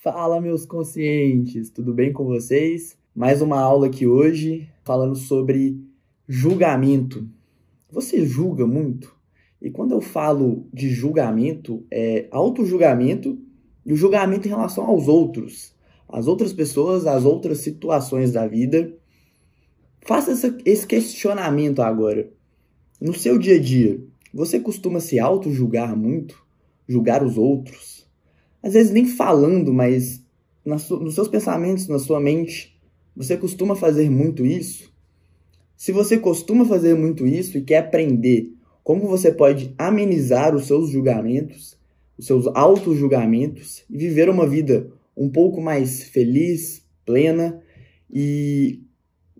Fala, meus conscientes, tudo bem com vocês? Mais uma aula aqui hoje falando sobre julgamento. Você julga muito? E quando eu falo de julgamento, é auto-julgamento e o julgamento em relação aos outros, às outras pessoas, às outras situações da vida. Faça esse questionamento agora. No seu dia a dia, você costuma se auto-julgar muito? Julgar os outros? Às vezes nem falando, mas nos seus pensamentos, na sua mente, você costuma fazer muito isso? Se você costuma fazer muito isso e quer aprender como você pode amenizar os seus julgamentos, os seus auto-julgamentos e viver uma vida um pouco mais feliz, plena e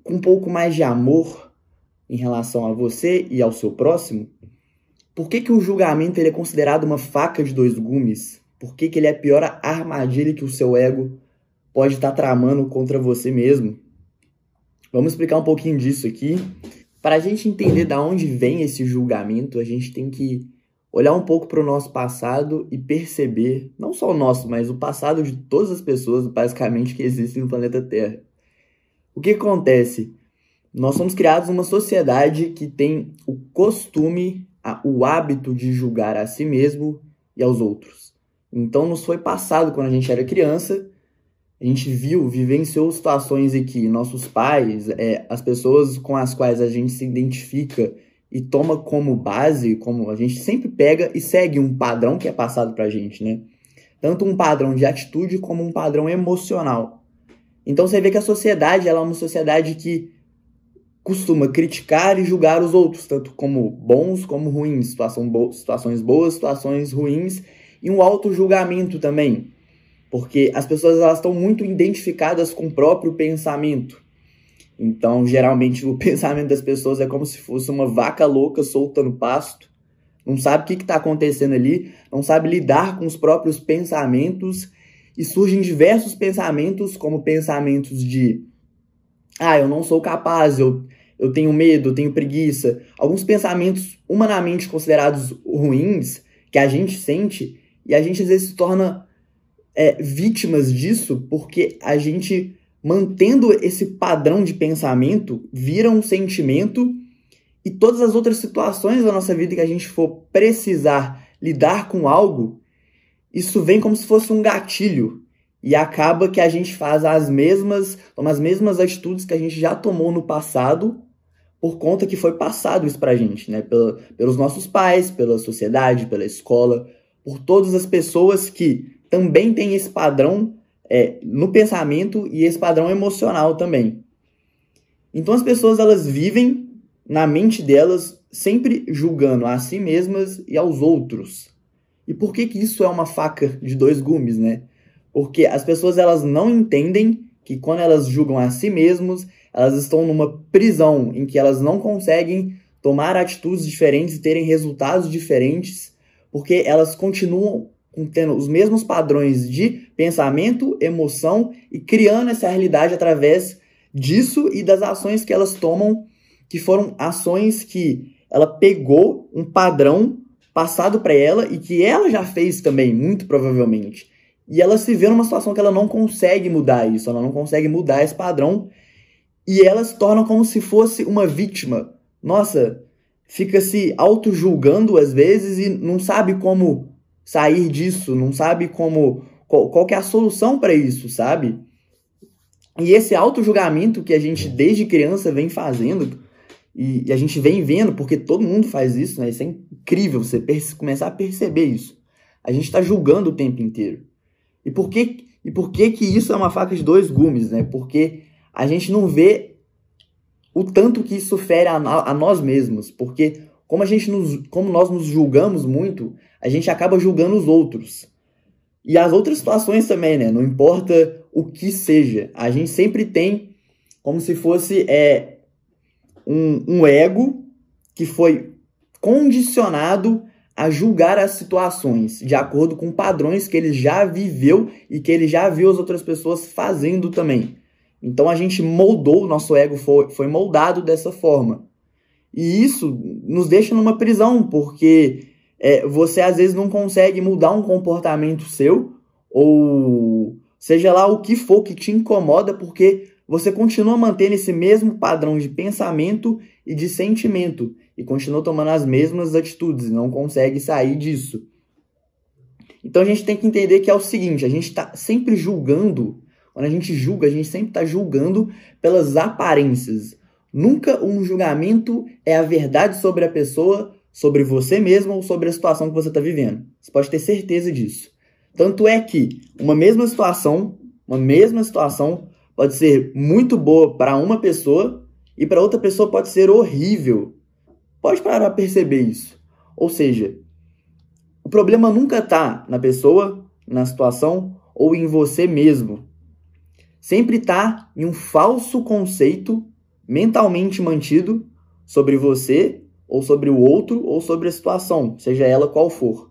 com um pouco mais de amor em relação a você e ao seu próximo, por que, que o julgamento ele é considerado uma faca de dois gumes? Por que, que ele é a pior armadilha que o seu ego pode estar tramando contra você mesmo? Vamos explicar um pouquinho disso aqui. Para a gente entender da onde vem esse julgamento, a gente tem que olhar um pouco para o nosso passado e perceber, não só o nosso, mas o passado de todas as pessoas, basicamente, que existem no planeta Terra. O que acontece? Nós somos criados numa sociedade que tem o costume, o hábito de julgar a si mesmo e aos outros. Então, nos foi passado quando a gente era criança, a gente viu, vivenciou situações em que nossos pais, é, as pessoas com as quais a gente se identifica e toma como base, como a gente sempre pega e segue um padrão que é passado pra gente, né? Tanto um padrão de atitude como um padrão emocional. Então você vê que a sociedade ela é uma sociedade que costuma criticar e julgar os outros, tanto como bons como ruins, situação bo situações boas, situações ruins, e um auto-julgamento também. Porque as pessoas elas estão muito identificadas com o próprio pensamento. Então, geralmente, o pensamento das pessoas é como se fosse uma vaca louca solta no pasto. Não sabe o que está acontecendo ali, não sabe lidar com os próprios pensamentos. E surgem diversos pensamentos, como pensamentos de: ah, eu não sou capaz, eu, eu tenho medo, eu tenho preguiça. Alguns pensamentos humanamente considerados ruins que a gente sente e a gente às vezes se torna é, vítimas disso porque a gente mantendo esse padrão de pensamento, vira um sentimento e todas as outras situações da nossa vida que a gente for precisar lidar com algo, isso vem como se fosse um gatilho e acaba que a gente faz as mesmas, toma as mesmas atitudes que a gente já tomou no passado por conta que foi passado isso pra gente, né? pelos nossos pais, pela sociedade, pela escola, por todas as pessoas que também têm esse padrão é, no pensamento e esse padrão emocional também. Então as pessoas elas vivem na mente delas sempre julgando a si mesmas e aos outros. E por que que isso é uma faca de dois gumes, né? Porque as pessoas elas não entendem que quando elas julgam a si mesmas, elas estão numa prisão em que elas não conseguem tomar atitudes diferentes e terem resultados diferentes, porque elas continuam tendo os mesmos padrões de pensamento, emoção e criando essa realidade através disso e das ações que elas tomam, que foram ações que ela pegou um padrão passado para ela e que ela já fez também, muito provavelmente. E ela se vê numa situação que ela não consegue mudar isso, ela não consegue mudar esse padrão e ela se torna como se fosse uma vítima. Nossa, fica se auto-julgando às vezes e não sabe como sair disso, não sabe como qual, qual é a solução para isso, sabe? E esse auto-julgamento que a gente desde criança vem fazendo, e, e, a gente vem vendo, porque todo mundo faz isso, né? Isso é incrível você começar a perceber isso. A gente está julgando o tempo inteiro. E por que, e por que que isso é uma faca de dois gumes, né? Porque a gente não vê o tanto que isso fere a, a nós mesmos. Porque como a gente nos, como nós nos julgamos muito, a gente acaba julgando os outros. E as outras situações também, né? Não importa o que seja, a gente sempre tem como se fosse é, um, um ego que foi condicionado a julgar as situações de acordo com padrões que ele já viveu e que ele já viu as outras pessoas fazendo também. Então a gente moldou, o nosso ego foi, foi moldado dessa forma. E isso nos deixa numa prisão, porque é, você às vezes não consegue mudar um comportamento seu ou seja lá o que for que te incomoda, porque você continua mantendo esse mesmo padrão de pensamento e de sentimento e continua tomando as mesmas atitudes não consegue sair disso. Então a gente tem que entender que é o seguinte: a gente está sempre julgando. Quando a gente julga, a gente sempre está julgando pelas aparências. Nunca um julgamento é a verdade sobre a pessoa, sobre você mesmo ou sobre a situação que você está vivendo. Você pode ter certeza disso. Tanto é que uma mesma situação, uma mesma situação pode ser muito boa para uma pessoa e para outra pessoa pode ser horrível. Pode parar a perceber isso. Ou seja, o problema nunca está na pessoa, na situação ou em você mesmo. Sempre está em um falso conceito mentalmente mantido sobre você ou sobre o outro ou sobre a situação, seja ela qual for.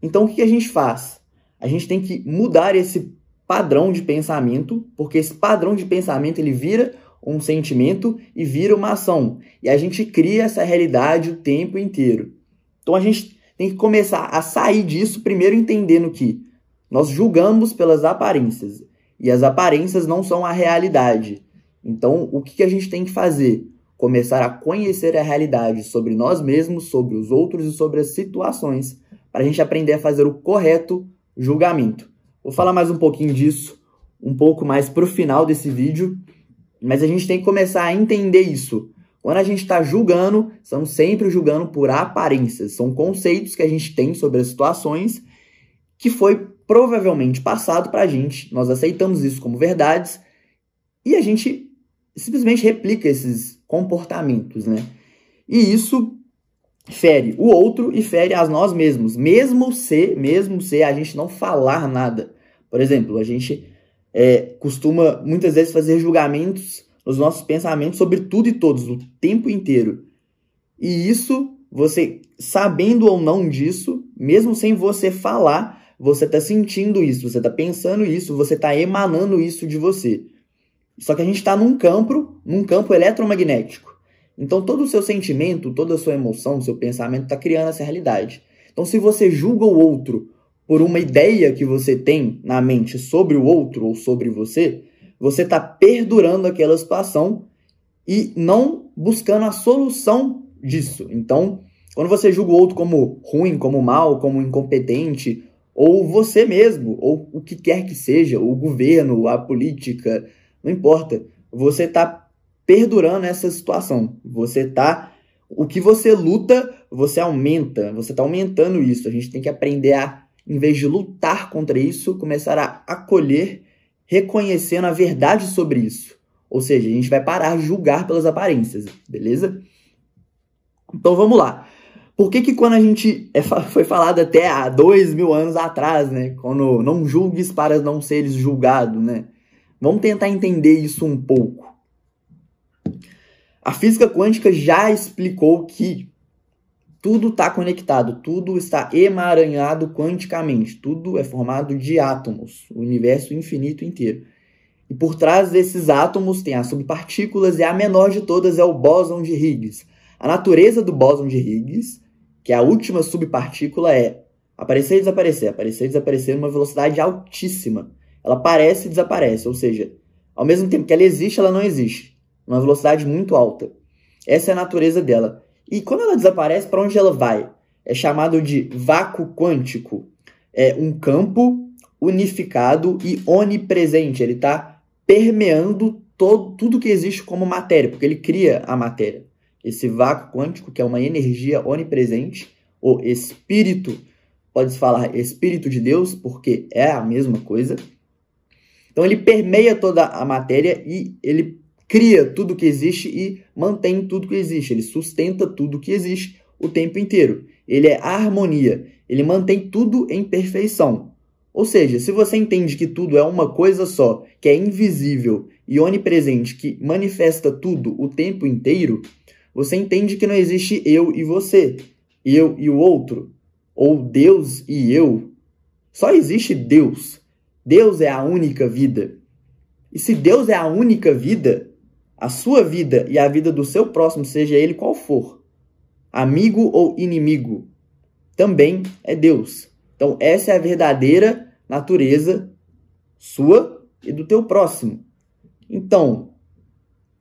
Então o que a gente faz? A gente tem que mudar esse padrão de pensamento, porque esse padrão de pensamento ele vira um sentimento e vira uma ação. E a gente cria essa realidade o tempo inteiro. Então a gente tem que começar a sair disso primeiro entendendo que nós julgamos pelas aparências e as aparências não são a realidade. Então, o que a gente tem que fazer? Começar a conhecer a realidade sobre nós mesmos, sobre os outros e sobre as situações, para a gente aprender a fazer o correto julgamento. Vou falar mais um pouquinho disso, um pouco mais para o final desse vídeo, mas a gente tem que começar a entender isso. Quando a gente está julgando, estamos sempre julgando por aparências. São conceitos que a gente tem sobre as situações que foi provavelmente passado para a gente. Nós aceitamos isso como verdades e a gente simplesmente replica esses comportamentos, né? E isso fere o outro e fere a nós mesmos, mesmo se, mesmo se a gente não falar nada. Por exemplo, a gente é, costuma muitas vezes fazer julgamentos nos nossos pensamentos sobre tudo e todos, o tempo inteiro. E isso, você sabendo ou não disso, mesmo sem você falar, você está sentindo isso, você está pensando isso, você está emanando isso de você. Só que a gente está num campo, num campo eletromagnético. Então todo o seu sentimento, toda a sua emoção, seu pensamento está criando essa realidade. Então se você julga o outro por uma ideia que você tem na mente sobre o outro ou sobre você, você está perdurando aquela situação e não buscando a solução disso. Então, quando você julga o outro como ruim, como mal, como incompetente, ou você mesmo, ou o que quer que seja, o governo, a política, não importa, você está perdurando essa situação. Você está. O que você luta, você aumenta, você está aumentando isso. A gente tem que aprender a em vez de lutar contra isso, começar a acolher, reconhecendo a verdade sobre isso. Ou seja, a gente vai parar de julgar pelas aparências, beleza? Então vamos lá. Por que, que quando a gente é, foi falado até há dois mil anos atrás, né? Quando não julgues para não seres julgado, né? Vamos tentar entender isso um pouco. A física quântica já explicou que tudo está conectado, tudo está emaranhado quanticamente, tudo é formado de átomos, o universo infinito inteiro. E por trás desses átomos tem as subpartículas e a menor de todas é o bóson de Higgs. A natureza do bóson de Higgs, que a última subpartícula, é aparecer e desaparecer, aparecer e desaparecer numa velocidade altíssima. Ela aparece e desaparece, ou seja, ao mesmo tempo que ela existe, ela não existe, numa velocidade muito alta. Essa é a natureza dela. E quando ela desaparece, para onde ela vai? É chamado de vácuo quântico. É um campo unificado e onipresente. Ele está permeando todo, tudo que existe como matéria, porque ele cria a matéria. Esse vácuo quântico, que é uma energia onipresente, o espírito, pode-se falar espírito de Deus, porque é a mesma coisa. Então ele permeia toda a matéria e ele cria tudo que existe e mantém tudo que existe. Ele sustenta tudo que existe o tempo inteiro. Ele é harmonia. Ele mantém tudo em perfeição. Ou seja, se você entende que tudo é uma coisa só, que é invisível e onipresente, que manifesta tudo o tempo inteiro, você entende que não existe eu e você, eu e o outro, ou Deus e eu. Só existe Deus. Deus é a única vida. E se Deus é a única vida, a sua vida e a vida do seu próximo, seja ele qual for, amigo ou inimigo, também é Deus. Então, essa é a verdadeira natureza sua e do teu próximo. Então,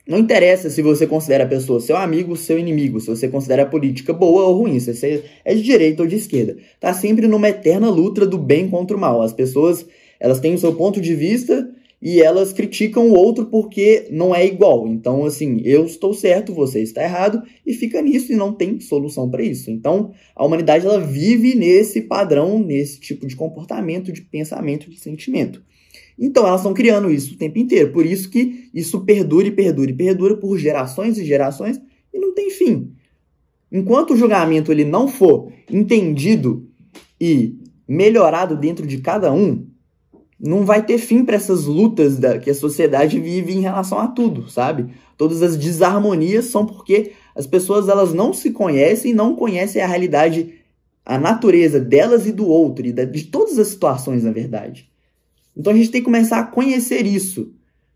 não interessa se você considera a pessoa seu amigo, seu inimigo, se você considera a política boa ou ruim, se você é de direita ou de esquerda. Tá sempre numa eterna luta do bem contra o mal. As pessoas, elas têm o seu ponto de vista e elas criticam o outro porque não é igual. Então, assim, eu estou certo, você está errado e fica nisso e não tem solução para isso. Então, a humanidade ela vive nesse padrão, nesse tipo de comportamento, de pensamento, de sentimento. Então elas estão criando isso o tempo inteiro. Por isso que isso perdura e perdura e perdura por gerações e gerações e não tem fim. Enquanto o julgamento ele não for entendido e melhorado dentro de cada um, não vai ter fim para essas lutas da, que a sociedade vive em relação a tudo, sabe? Todas as desarmonias são porque as pessoas elas não se conhecem e não conhecem a realidade, a natureza delas e do outro, e de todas as situações, na verdade. Então a gente tem que começar a conhecer isso.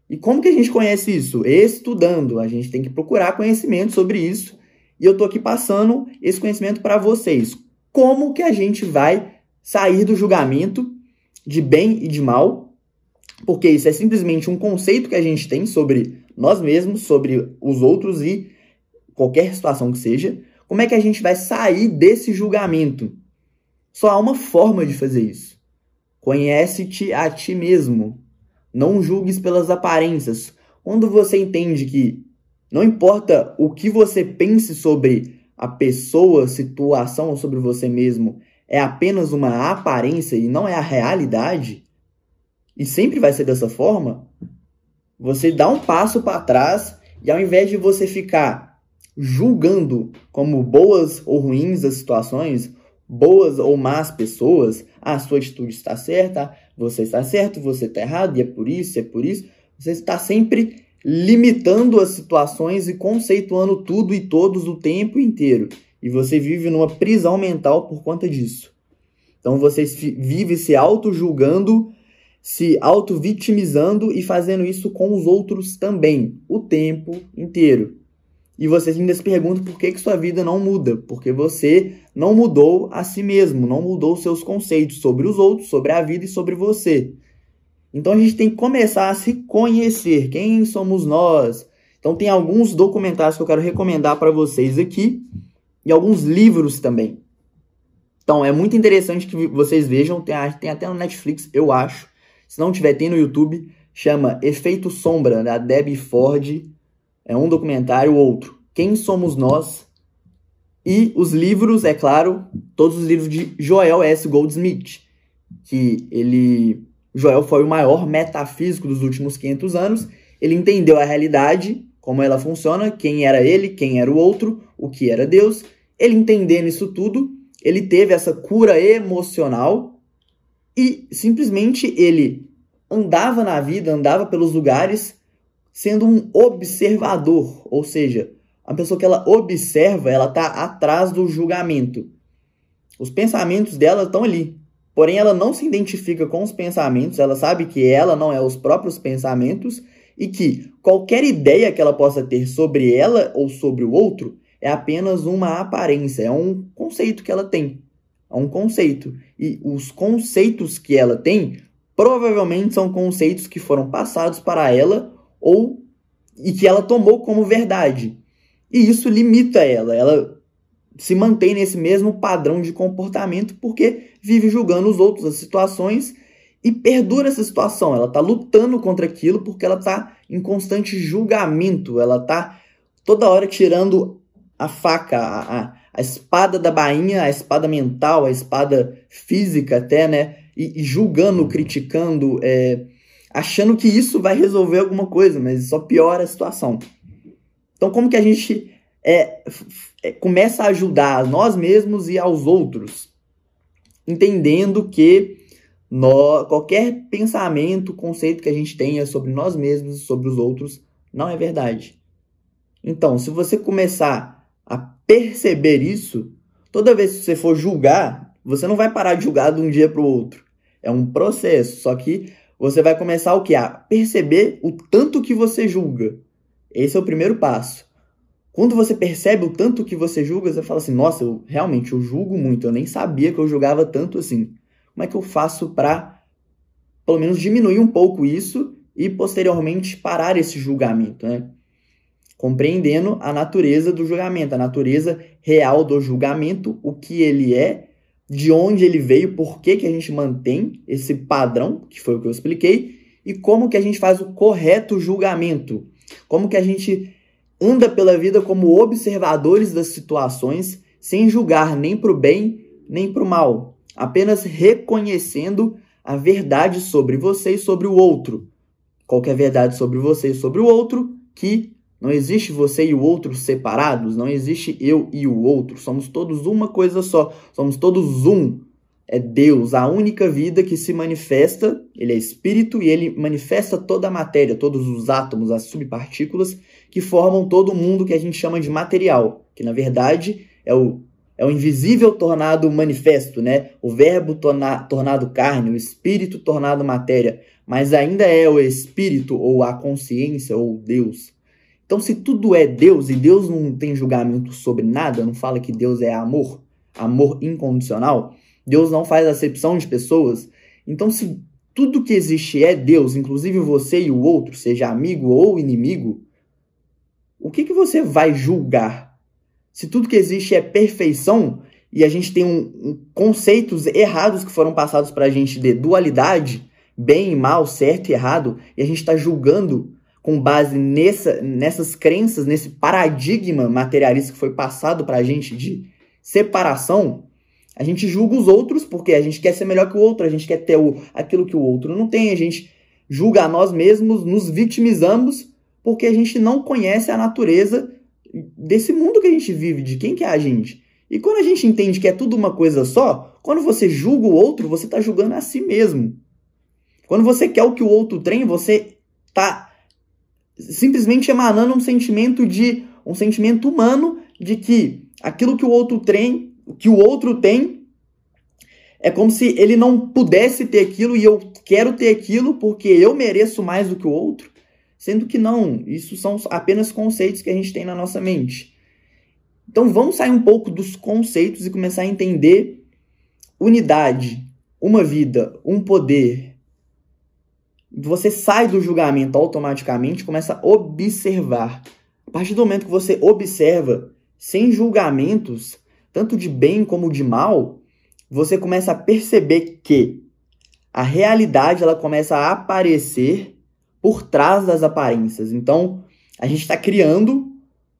E como que a gente conhece isso? Estudando. A gente tem que procurar conhecimento sobre isso. E eu tô aqui passando esse conhecimento para vocês. Como que a gente vai sair do julgamento de bem e de mal? Porque isso é simplesmente um conceito que a gente tem sobre nós mesmos, sobre os outros e qualquer situação que seja. Como é que a gente vai sair desse julgamento? Só há uma forma de fazer isso Conhece-te a ti mesmo. Não julgues pelas aparências. Quando você entende que não importa o que você pense sobre a pessoa, situação ou sobre você mesmo, é apenas uma aparência e não é a realidade, e sempre vai ser dessa forma, você dá um passo para trás e ao invés de você ficar julgando como boas ou ruins as situações, boas ou más pessoas, a sua atitude está certa, você está certo, você está errado, e é por isso, é por isso. Você está sempre limitando as situações e conceituando tudo e todos o tempo inteiro. E você vive numa prisão mental por conta disso. Então você vive se auto-julgando, se auto-vitimizando e fazendo isso com os outros também, o tempo inteiro. E você ainda se pergunta por que, que sua vida não muda, porque você não mudou a si mesmo, não mudou seus conceitos sobre os outros, sobre a vida e sobre você. Então a gente tem que começar a se conhecer. Quem somos nós? Então tem alguns documentários que eu quero recomendar para vocês aqui e alguns livros também. Então é muito interessante que vocês vejam, tem, tem até no Netflix, eu acho. Se não tiver, tem no YouTube. Chama Efeito Sombra, da Debbie Ford é um documentário, outro. Quem somos nós? E os livros, é claro, todos os livros de Joel S. Goldsmith, que ele Joel foi o maior metafísico dos últimos 500 anos. Ele entendeu a realidade, como ela funciona, quem era ele, quem era o outro, o que era Deus. Ele entendendo isso tudo, ele teve essa cura emocional e simplesmente ele andava na vida, andava pelos lugares sendo um observador, ou seja, a pessoa que ela observa, ela está atrás do julgamento. Os pensamentos dela estão ali, porém ela não se identifica com os pensamentos, ela sabe que ela não é os próprios pensamentos e que qualquer ideia que ela possa ter sobre ela ou sobre o outro é apenas uma aparência, é um conceito que ela tem. É um conceito. E os conceitos que ela tem provavelmente são conceitos que foram passados para ela ou e que ela tomou como verdade. E isso limita ela, ela se mantém nesse mesmo padrão de comportamento porque vive julgando os outros, as situações e perdura essa situação. Ela está lutando contra aquilo porque ela está em constante julgamento, ela está toda hora tirando a faca, a, a, a, espada da bainha, a espada mental, a espada física até, né? E, e julgando, criticando, é, achando que isso vai resolver alguma coisa, mas só piora a situação. Então, como que a gente é, é, começa a ajudar a nós mesmos e aos outros? Entendendo que qualquer pensamento, conceito que a gente tenha sobre nós mesmos e sobre os outros não é verdade. Então, se você começar a perceber isso, toda vez que você for julgar, você não vai parar de julgar de um dia para o outro. É um processo, só que você vai começar o que? A perceber o tanto que você julga. Esse é o primeiro passo. Quando você percebe o tanto que você julga, você fala assim: nossa, eu realmente eu julgo muito, eu nem sabia que eu julgava tanto assim. Como é que eu faço para pelo menos diminuir um pouco isso e posteriormente parar esse julgamento, né? Compreendendo a natureza do julgamento, a natureza real do julgamento, o que ele é, de onde ele veio, por que, que a gente mantém esse padrão, que foi o que eu expliquei, e como que a gente faz o correto julgamento, como que a gente anda pela vida como observadores das situações, sem julgar nem para o bem nem para o mal, apenas reconhecendo a verdade sobre você e sobre o outro. Qualquer verdade sobre você e sobre o outro, que não existe você e o outro separados, não existe eu e o outro, somos todos uma coisa só, somos todos um. É Deus, a única vida que se manifesta, ele é espírito e ele manifesta toda a matéria, todos os átomos, as subpartículas que formam todo o mundo que a gente chama de material, que na verdade é o é o invisível tornado manifesto, né? O verbo torna, tornado carne, o espírito tornado matéria, mas ainda é o espírito ou a consciência ou Deus. Então, se tudo é Deus e Deus não tem julgamento sobre nada, não fala que Deus é amor, amor incondicional, Deus não faz acepção de pessoas. Então, se tudo que existe é Deus, inclusive você e o outro, seja amigo ou inimigo, o que, que você vai julgar? se tudo que existe é perfeição e a gente tem um, um conceitos errados que foram passados para a gente de dualidade, bem e mal, certo e errado, e a gente está julgando com base nessa, nessas crenças, nesse paradigma materialista que foi passado para a gente de separação, a gente julga os outros porque a gente quer ser melhor que o outro, a gente quer ter o, aquilo que o outro não tem, a gente julga a nós mesmos, nos vitimizamos porque a gente não conhece a natureza desse mundo que a gente vive, de quem que é a gente. E quando a gente entende que é tudo uma coisa só, quando você julga o outro, você está julgando a si mesmo. Quando você quer o que o outro tem, você está simplesmente emanando um sentimento de um sentimento humano de que aquilo que o outro tem, que o outro tem, é como se ele não pudesse ter aquilo e eu quero ter aquilo porque eu mereço mais do que o outro. Sendo que não, isso são apenas conceitos que a gente tem na nossa mente. Então vamos sair um pouco dos conceitos e começar a entender unidade, uma vida, um poder. Você sai do julgamento automaticamente, começa a observar. A partir do momento que você observa sem julgamentos, tanto de bem como de mal, você começa a perceber que a realidade ela começa a aparecer por trás das aparências. Então, a gente está criando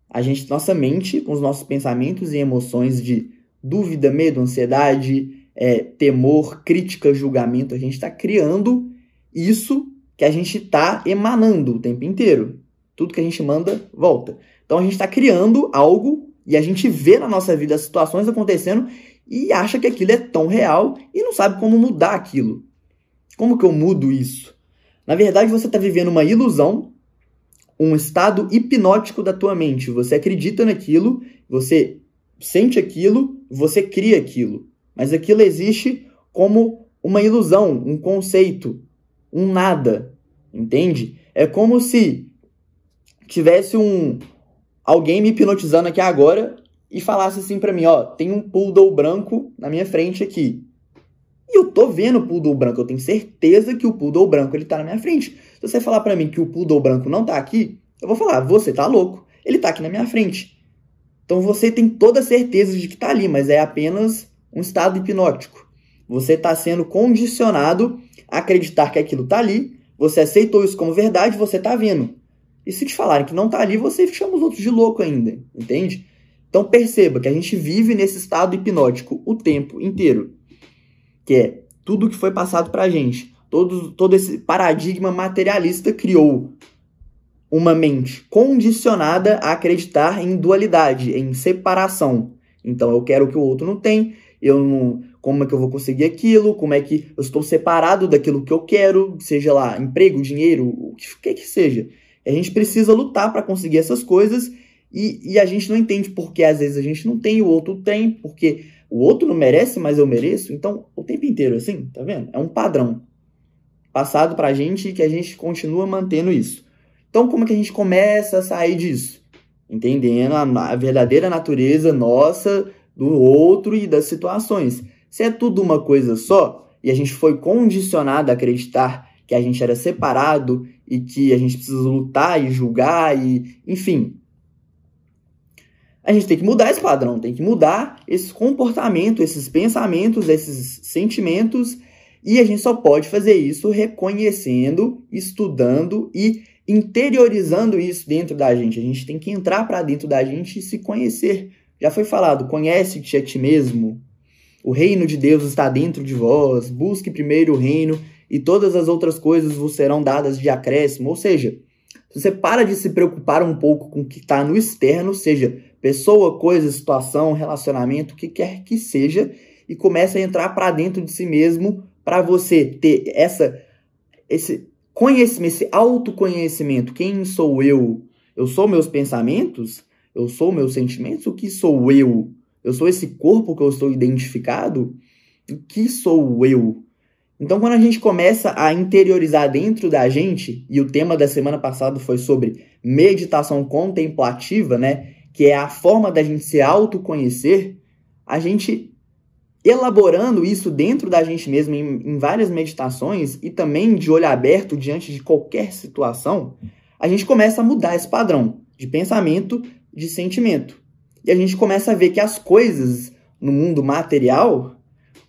a gente, nossa mente, com os nossos pensamentos e emoções de dúvida, medo, ansiedade, é, temor, crítica, julgamento, a gente está criando isso que a gente está emanando o tempo inteiro. Tudo que a gente manda volta. Então a gente está criando algo e a gente vê na nossa vida situações acontecendo e acha que aquilo é tão real e não sabe como mudar aquilo. Como que eu mudo isso? Na verdade, você está vivendo uma ilusão, um estado hipnótico da tua mente. Você acredita naquilo, você sente aquilo, você cria aquilo. Mas aquilo existe como uma ilusão, um conceito, um nada. Entende? É como se tivesse um alguém me hipnotizando aqui agora e falasse assim para mim, ó, tem um poodle branco na minha frente aqui. E eu tô vendo o poodle branco, eu tenho certeza que o poodle branco ele tá na minha frente. Se você falar para mim que o poodle branco não tá aqui, eu vou falar, você tá louco, ele tá aqui na minha frente. Então você tem toda a certeza de que tá ali, mas é apenas um estado hipnótico. Você está sendo condicionado a acreditar que aquilo tá ali, você aceitou isso como verdade, você tá vendo. E se te falarem que não tá ali, você chama os outros de louco ainda, entende? Então perceba que a gente vive nesse estado hipnótico o tempo inteiro que é tudo que foi passado para a gente. Todo, todo esse paradigma materialista criou uma mente condicionada a acreditar em dualidade, em separação. Então eu quero o que o outro não tem, eu não, como é que eu vou conseguir aquilo, como é que eu estou separado daquilo que eu quero, seja lá emprego, dinheiro, o que quer que seja. A gente precisa lutar para conseguir essas coisas e, e a gente não entende porque às vezes a gente não tem, o outro tem, porque o outro não merece, mas eu mereço. Então, o tempo inteiro, assim, tá vendo? É um padrão passado pra gente e que a gente continua mantendo isso. Então, como é que a gente começa a sair disso? Entendendo a, a verdadeira natureza nossa, do outro e das situações. Se é tudo uma coisa só, e a gente foi condicionado a acreditar que a gente era separado e que a gente precisa lutar e julgar e, enfim. A gente tem que mudar esse padrão, tem que mudar esse comportamento, esses pensamentos, esses sentimentos, e a gente só pode fazer isso reconhecendo, estudando e interiorizando isso dentro da gente. A gente tem que entrar para dentro da gente e se conhecer. Já foi falado, conhece-te a ti mesmo. O reino de Deus está dentro de vós. Busque primeiro o reino e todas as outras coisas vos serão dadas de acréscimo. Ou seja, você para de se preocupar um pouco com o que está no externo, seja pessoa, coisa, situação, relacionamento, o que quer que seja, e começa a entrar para dentro de si mesmo para você ter essa esse conhecimento, esse autoconhecimento. Quem sou eu? Eu sou meus pensamentos? Eu sou meus sentimentos? O que sou eu? Eu sou esse corpo que eu estou identificado? O que sou eu? Então, quando a gente começa a interiorizar dentro da gente, e o tema da semana passada foi sobre meditação contemplativa, né? Que é a forma da gente se autoconhecer, a gente elaborando isso dentro da gente mesmo em, em, várias meditações e também de olho aberto diante de qualquer situação, a gente começa a mudar esse padrão de pensamento, de sentimento. E a gente começa a ver que as coisas no mundo material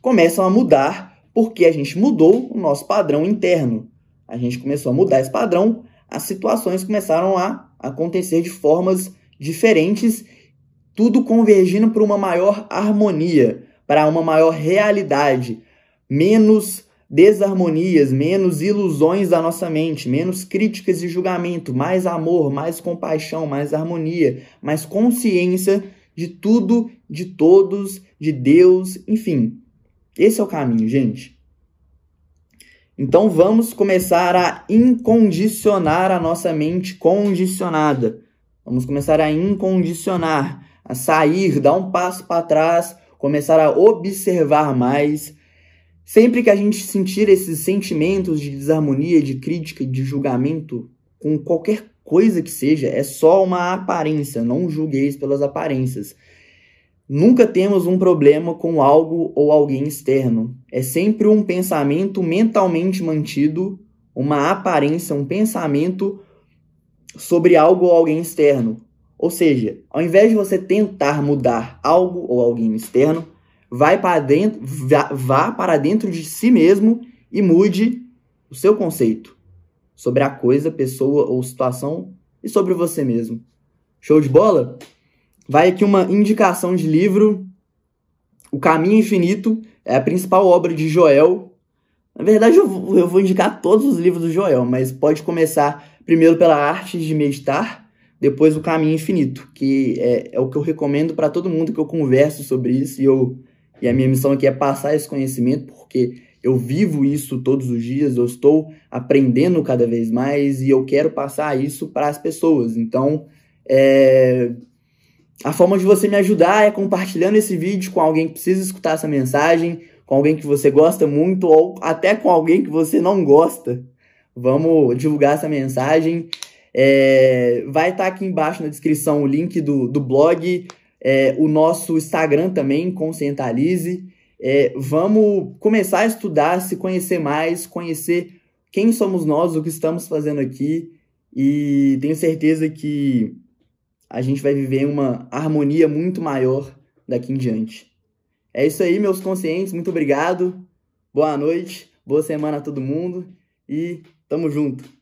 começam a mudar porque a gente mudou o nosso padrão interno. A gente começou a mudar esse padrão, as situações começaram a acontecer de formas diferentes, tudo convergindo para uma maior harmonia para uma maior realidade, menos desarmonias, menos ilusões da nossa mente, menos críticas e julgamento, mais amor, mais compaixão, mais harmonia, mais consciência de tudo, de todos, de Deus, enfim. Esse é o caminho, gente. Então vamos começar a incondicionar a nossa mente condicionada. Vamos começar a incondicionar, a sair, dar um passo para trás começar a observar mais. Sempre que a gente sentir esses sentimentos de desarmonia, de crítica, de julgamento, com qualquer coisa que seja, é só uma aparência, não julgueis pelas aparências. Nunca temos um problema com algo ou alguém externo. É sempre um pensamento mentalmente mantido, uma aparência, um pensamento sobre algo ou alguém externo. Ou seja, ao invés de você tentar mudar algo ou alguém externo, vai para dentro, vá, vá para dentro de si mesmo e mude o seu conceito sobre a coisa, pessoa ou situação e sobre você mesmo. Show de bola? Vai aqui uma indicação de livro. O Caminho Infinito é a principal obra de Joel. Na verdade, eu vou, eu vou indicar todos os livros do Joel, mas pode começar primeiro pela Arte de Meditar depois o caminho infinito, que é, é o que eu recomendo para todo mundo que eu converso sobre isso e, eu, e a minha missão aqui é passar esse conhecimento, porque eu vivo isso todos os dias, eu estou aprendendo cada vez mais e eu quero passar isso para as pessoas. Então, é, a forma de você me ajudar é compartilhando esse vídeo com alguém que precisa escutar essa mensagem, com alguém que você gosta muito ou até com alguém que você não gosta. Vamos divulgar essa mensagem. É, vai estar tá aqui embaixo na descrição o link do, do blog, é, o nosso Instagram também, Conscientalize. É, vamos começar a estudar, se conhecer mais, conhecer quem somos nós, o que estamos fazendo aqui. E tenho certeza que a gente vai viver uma harmonia muito maior daqui em diante. É isso aí, meus conscientes. Muito obrigado. Boa noite, boa semana a todo mundo e tamo junto.